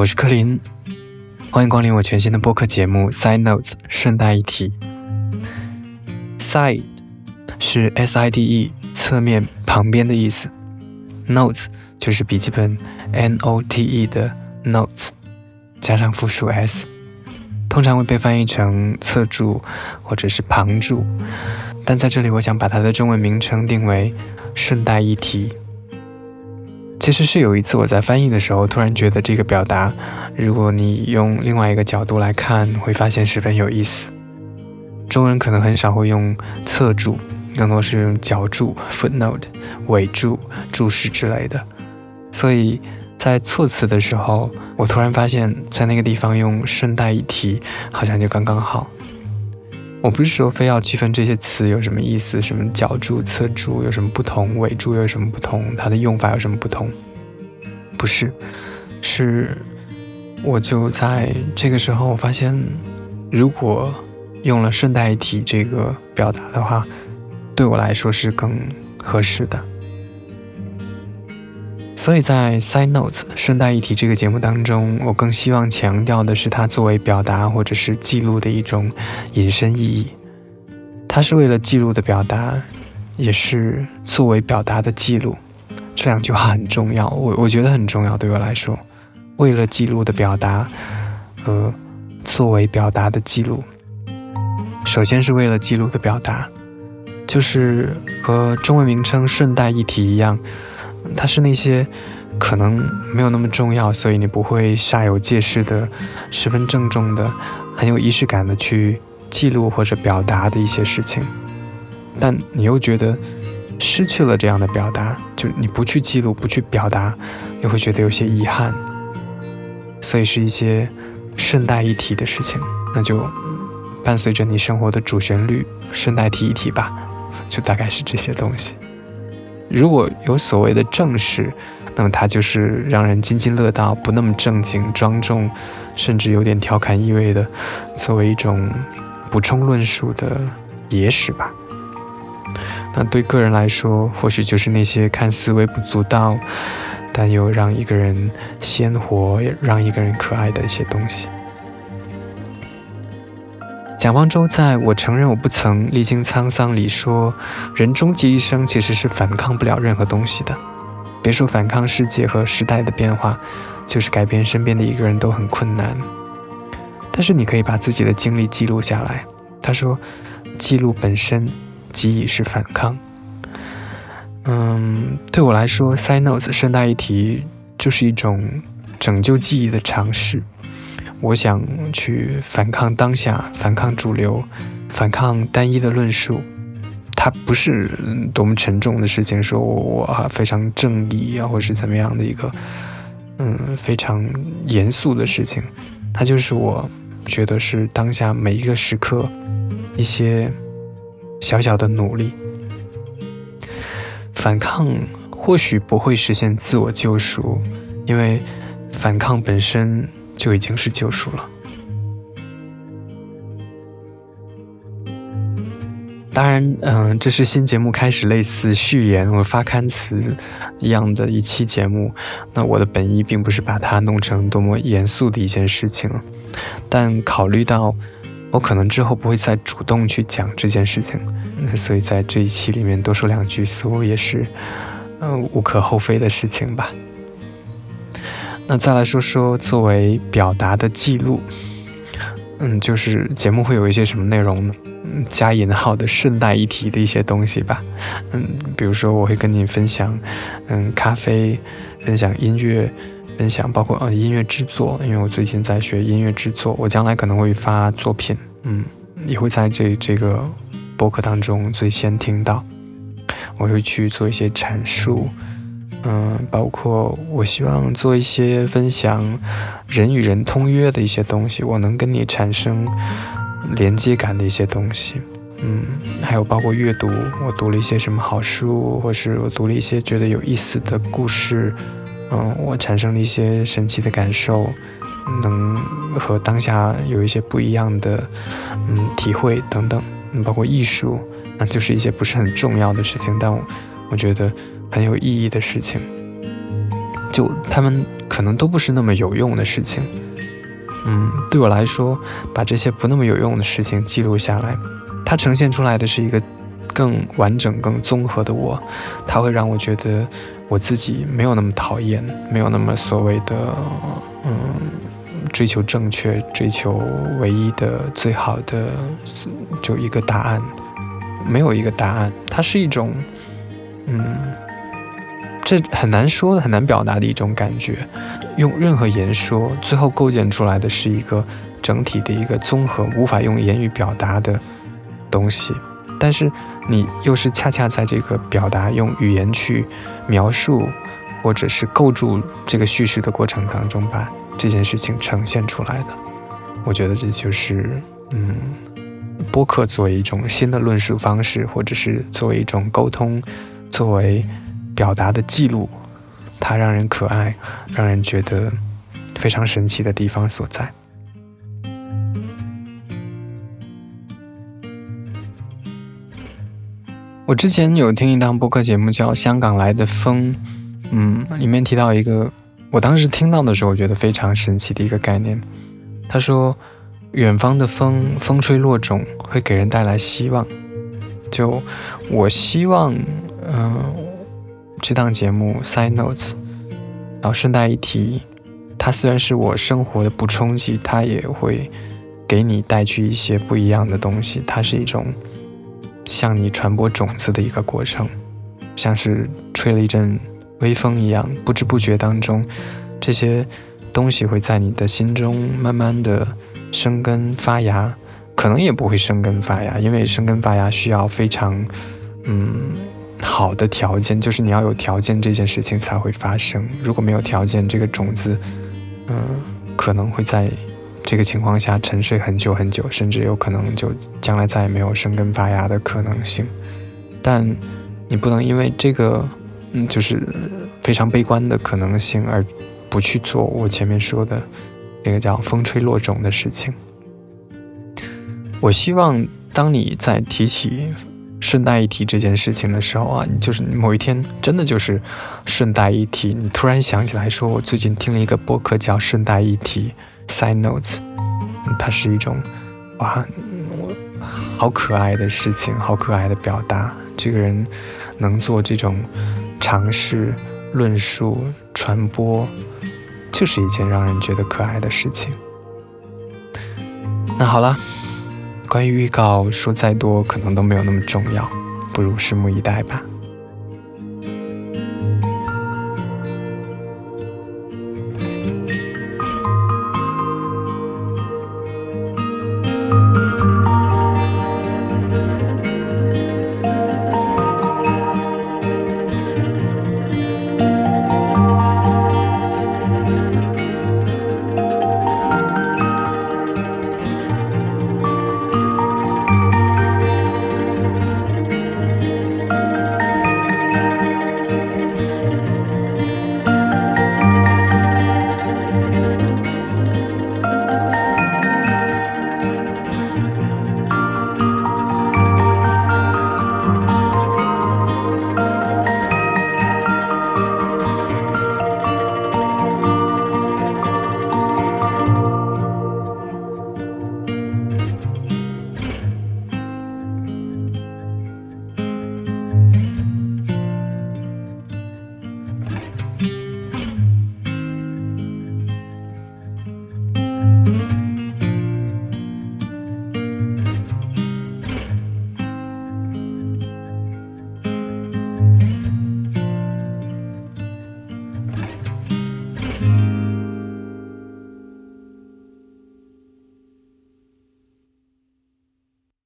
我是柯林，欢迎光临我全新的播客节目《Side Notes》顺带一提。Side 是 S I D E 侧面旁边的意思，Notes 就是笔记本 N O T E 的 Notes 加上复数 S，通常会被翻译成侧注或者是旁注，但在这里我想把它的中文名称定为顺带一提。其实是有一次我在翻译的时候，突然觉得这个表达，如果你用另外一个角度来看，会发现十分有意思。中文可能很少会用侧注，更多是用脚注 （footnote）、尾注、注释之类的。所以在措辞的时候，我突然发现，在那个地方用顺带一提，好像就刚刚好。我不是说非要区分这些词有什么意思，什么角柱、侧柱有什么不同，尾柱有什么不同，它的用法有什么不同？不是，是我就在这个时候，发现，如果用了顺带一提这个表达的话，对我来说是更合适的。所以在 Side Notes 顺带一提这个节目当中，我更希望强调的是它作为表达或者是记录的一种引申意义。它是为了记录的表达，也是作为表达的记录。这两句话很重要，我我觉得很重要。对我来说，为了记录的表达和作为表达的记录，首先是为了记录的表达，就是和中文名称顺带一提一样。它是那些可能没有那么重要，所以你不会煞有介事的、十分郑重的、很有仪式感的去记录或者表达的一些事情，但你又觉得失去了这样的表达，就你不去记录、不去表达，又会觉得有些遗憾，所以是一些顺带一提的事情，那就伴随着你生活的主旋律，顺带提一提吧，就大概是这些东西。如果有所谓的正事，那么它就是让人津津乐道，不那么正经庄重，甚至有点调侃意味的，作为一种补充论述的野史吧。那对个人来说，或许就是那些看似微不足道，但又让一个人鲜活、让一个人可爱的一些东西。蒋方舟在我承认我不曾历经沧桑里说，人终其一生其实是反抗不了任何东西的，别说反抗世界和时代的变化，就是改变身边的一个人都很困难。但是你可以把自己的经历记录下来。他说，记录本身即已是反抗。嗯，对我来说，side notes 顺带一提，就是一种拯救记忆的尝试。我想去反抗当下，反抗主流，反抗单一的论述。它不是多么沉重的事情，说我啊非常正义啊，或是怎么样的一个嗯非常严肃的事情。它就是我觉得是当下每一个时刻一些小小的努力。反抗或许不会实现自我救赎，因为反抗本身。就已经是救赎了。当然，嗯，这是新节目开始类似序言或发刊词一样的一期节目。那我的本意并不是把它弄成多么严肃的一件事情，但考虑到我可能之后不会再主动去讲这件事情，所以在这一期里面多说两句，似乎也是嗯无可厚非的事情吧。那再来说说作为表达的记录，嗯，就是节目会有一些什么内容呢？嗯，加引号的顺带一提的一些东西吧，嗯，比如说我会跟你分享，嗯，咖啡，分享音乐，分享包括呃音乐制作，因为我最近在学音乐制作，我将来可能会发作品，嗯，也会在这这个博客当中最先听到，我会去做一些阐述。嗯，包括我希望做一些分享人与人通约的一些东西，我能跟你产生连接感的一些东西。嗯，还有包括阅读，我读了一些什么好书，或是我读了一些觉得有意思的故事。嗯，我产生了一些神奇的感受，能和当下有一些不一样的嗯体会等等。嗯，包括艺术，那就是一些不是很重要的事情，但我我觉得。很有意义的事情，就他们可能都不是那么有用的事情。嗯，对我来说，把这些不那么有用的事情记录下来，它呈现出来的是一个更完整、更综合的我。它会让我觉得我自己没有那么讨厌，没有那么所谓的嗯追求正确、追求唯一的最好的就一个答案，没有一个答案。它是一种嗯，这很难说的、很难表达的一种感觉。用任何言说，最后构建出来的是一个整体的一个综合，无法用言语表达的东西。但是你又是恰恰在这个表达用语言去描述，或者是构筑这个叙事的过程当中，把这件事情呈现出来的。我觉得这就是嗯，播客作为一种新的论述方式，或者是作为一种沟通，作为表达的记录。它让人可爱，让人觉得非常神奇的地方所在。我之前有听一档播客节目叫《香港来的风》，嗯，里面提到一个，我当时听到的时候，我觉得非常神奇的一个概念。他说，远方的风，风吹落种，会给人带来希望。就我希望，嗯。这档节目 Side Notes，然后顺带一提，它虽然是我生活的补充剂，它也会给你带去一些不一样的东西。它是一种向你传播种子的一个过程，像是吹了一阵微风一样，不知不觉当中，这些东西会在你的心中慢慢的生根发芽，可能也不会生根发芽，因为生根发芽需要非常，嗯。好的条件就是你要有条件，这件事情才会发生。如果没有条件，这个种子，嗯，可能会在这个情况下沉睡很久很久，甚至有可能就将来再也没有生根发芽的可能性。但你不能因为这个，嗯，就是非常悲观的可能性而不去做我前面说的那个叫风吹落种的事情。我希望当你在提起。顺带一提这件事情的时候啊，你就是某一天真的就是顺带一提，你突然想起来说，我最近听了一个播客叫《顺带一提》（Side Notes），它是一种哇，我好可爱的事情，好可爱的表达。这个人能做这种尝试、论述、传播，就是一件让人觉得可爱的事情。那好了。关于预告说再多，可能都没有那么重要，不如拭目以待吧。